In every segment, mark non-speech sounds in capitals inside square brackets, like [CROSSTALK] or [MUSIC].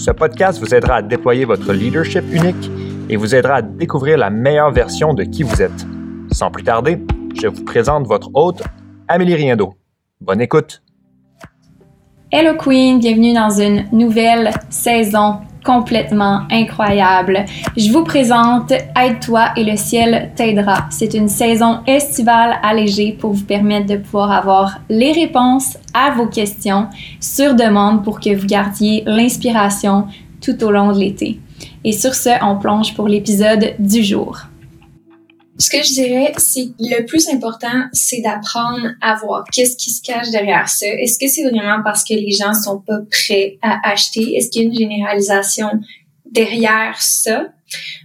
ce podcast vous aidera à déployer votre leadership unique et vous aidera à découvrir la meilleure version de qui vous êtes. Sans plus tarder, je vous présente votre hôte, Amélie Riendo. Bonne écoute! Hello Queen, bienvenue dans une nouvelle saison complètement incroyable. Je vous présente Aide-toi et le ciel t'aidera. C'est une saison estivale allégée pour vous permettre de pouvoir avoir les réponses à vos questions sur demande pour que vous gardiez l'inspiration tout au long de l'été. Et sur ce, on plonge pour l'épisode du jour. Ce que je dirais, c'est le plus important, c'est d'apprendre à voir qu'est-ce qui se cache derrière ça. Est-ce que c'est vraiment parce que les gens sont pas prêts à acheter? Est-ce qu'il y a une généralisation derrière ça?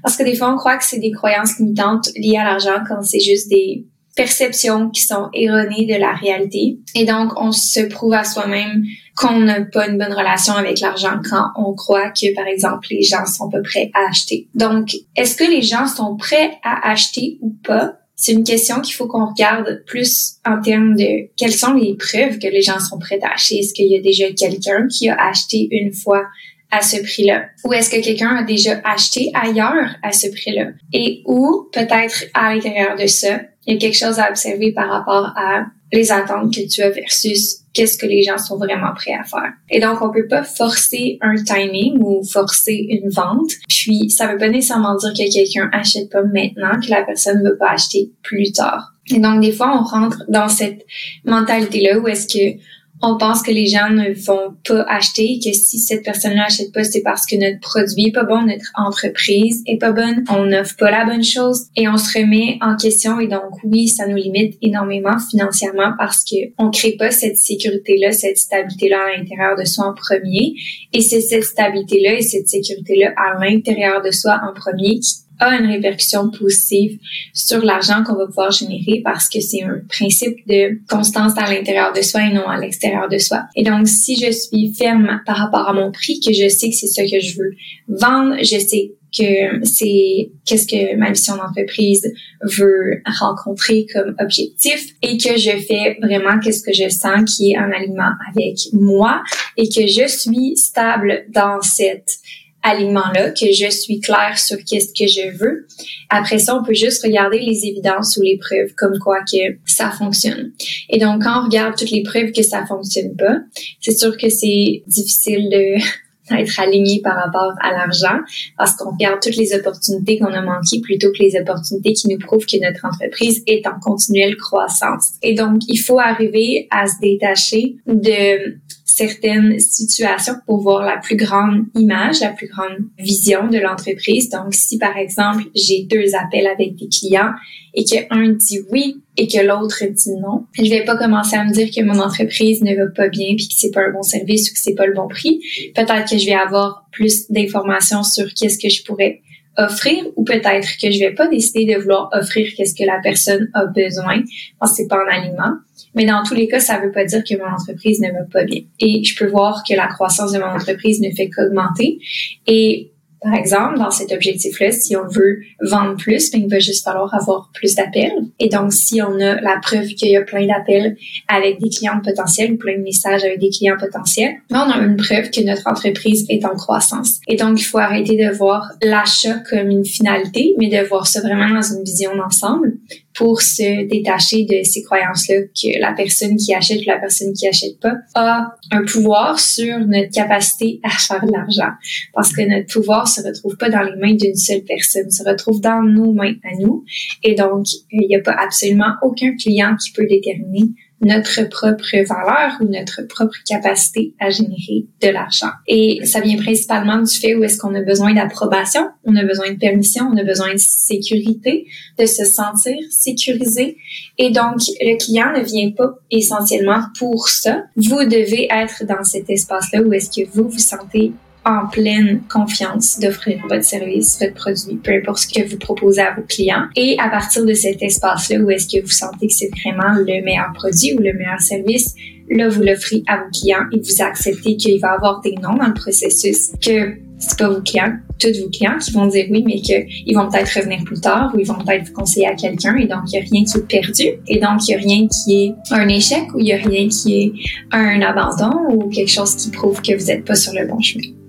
Parce que des fois, on croit que c'est des croyances limitantes liées à l'argent quand c'est juste des perceptions qui sont erronées de la réalité. Et donc, on se prouve à soi-même qu'on n'a pas une bonne relation avec l'argent quand on croit que, par exemple, les gens sont pas prêts à acheter. Donc, est-ce que les gens sont prêts à acheter ou pas? C'est une question qu'il faut qu'on regarde plus en termes de quelles sont les preuves que les gens sont prêts à acheter. Est-ce qu'il y a déjà quelqu'un qui a acheté une fois à ce prix-là? Ou est-ce que quelqu'un a déjà acheté ailleurs à ce prix-là? Et ou peut-être à l'intérieur de ça, il y a quelque chose à observer par rapport à les attentes que tu as versus qu'est-ce que les gens sont vraiment prêts à faire. Et donc, on peut pas forcer un timing ou forcer une vente. Puis, ça veut pas nécessairement dire que quelqu'un achète pas maintenant, que la personne ne veut pas acheter plus tard. Et donc, des fois, on rentre dans cette mentalité-là où est-ce que on pense que les gens ne vont pas acheter, que si cette personne-là achète pas, c'est parce que notre produit est pas bon, notre entreprise est pas bonne, on n'offre pas la bonne chose. Et on se remet en question et donc oui, ça nous limite énormément financièrement parce que on crée pas cette sécurité-là, cette stabilité-là à l'intérieur de soi en premier. Et c'est cette stabilité-là et cette sécurité-là à l'intérieur de soi en premier qui a une répercussion positive sur l'argent qu'on va pouvoir générer parce que c'est un principe de constance à l'intérieur de soi et non à l'extérieur de soi. Et donc, si je suis ferme par rapport à mon prix, que je sais que c'est ça que je veux vendre, je sais que c'est qu'est-ce que ma mission d'entreprise veut rencontrer comme objectif et que je fais vraiment qu'est-ce que je sens qui est en alignement avec moi et que je suis stable dans cette alignement-là, que je suis claire sur qu'est-ce que je veux. Après ça, on peut juste regarder les évidences ou les preuves comme quoi que ça fonctionne. Et donc, quand on regarde toutes les preuves que ça fonctionne pas, c'est sûr que c'est difficile [LAUGHS] d'être aligné par rapport à l'argent parce qu'on regarde toutes les opportunités qu'on a manquées plutôt que les opportunités qui nous prouvent que notre entreprise est en continuelle croissance. Et donc, il faut arriver à se détacher de certaines situations pour voir la plus grande image, la plus grande vision de l'entreprise. Donc, si par exemple, j'ai deux appels avec des clients et que un dit oui et que l'autre dit non, je vais pas commencer à me dire que mon entreprise ne va pas bien puis que c'est pas un bon service ou que c'est pas le bon prix. Peut-être que je vais avoir plus d'informations sur qu'est-ce que je pourrais offrir ou peut-être que je vais pas décider de vouloir offrir qu'est-ce que la personne a besoin parce que c'est pas en aliment. Mais dans tous les cas, ça veut pas dire que mon entreprise ne va pas bien. Et je peux voir que la croissance de mon entreprise ne fait qu'augmenter. Et par exemple, dans cet objectif-là, si on veut vendre plus, ben, il va juste falloir avoir plus d'appels. Et donc, si on a la preuve qu'il y a plein d'appels avec des clients potentiels ou plein de messages avec des clients potentiels, ben, on a une preuve que notre entreprise est en croissance. Et donc, il faut arrêter de voir l'achat comme une finalité, mais de voir ça vraiment dans une vision d'ensemble pour se détacher de ces croyances-là que la personne qui achète ou la personne qui achète pas a un pouvoir sur notre capacité à faire de l'argent. Parce que notre pouvoir se retrouve pas dans les mains d'une seule personne, se retrouve dans nos mains à nous. Et donc, il n'y a pas absolument aucun client qui peut déterminer notre propre valeur ou notre propre capacité à générer de l'argent. Et ça vient principalement du fait où est-ce qu'on a besoin d'approbation, on a besoin de permission, on a besoin de sécurité, de se sentir sécurisé. Et donc, le client ne vient pas essentiellement pour ça. Vous devez être dans cet espace-là où est-ce que vous vous sentez en pleine confiance d'offrir votre service, votre produit, peu importe ce que vous proposez à vos clients. Et à partir de cet espace-là, où est-ce que vous sentez que c'est vraiment le meilleur produit ou le meilleur service, là, vous l'offrez à vos clients et vous acceptez qu'il va y avoir des noms dans le processus, que c'est pas vos clients, tous vos clients qui vont dire oui, mais qu'ils vont peut-être revenir plus tard ou ils vont peut-être vous conseiller à quelqu'un et donc il n'y a rien qui est perdu et donc il n'y a rien qui est un échec ou il n'y a rien qui est un abandon ou quelque chose qui prouve que vous n'êtes pas sur le bon chemin.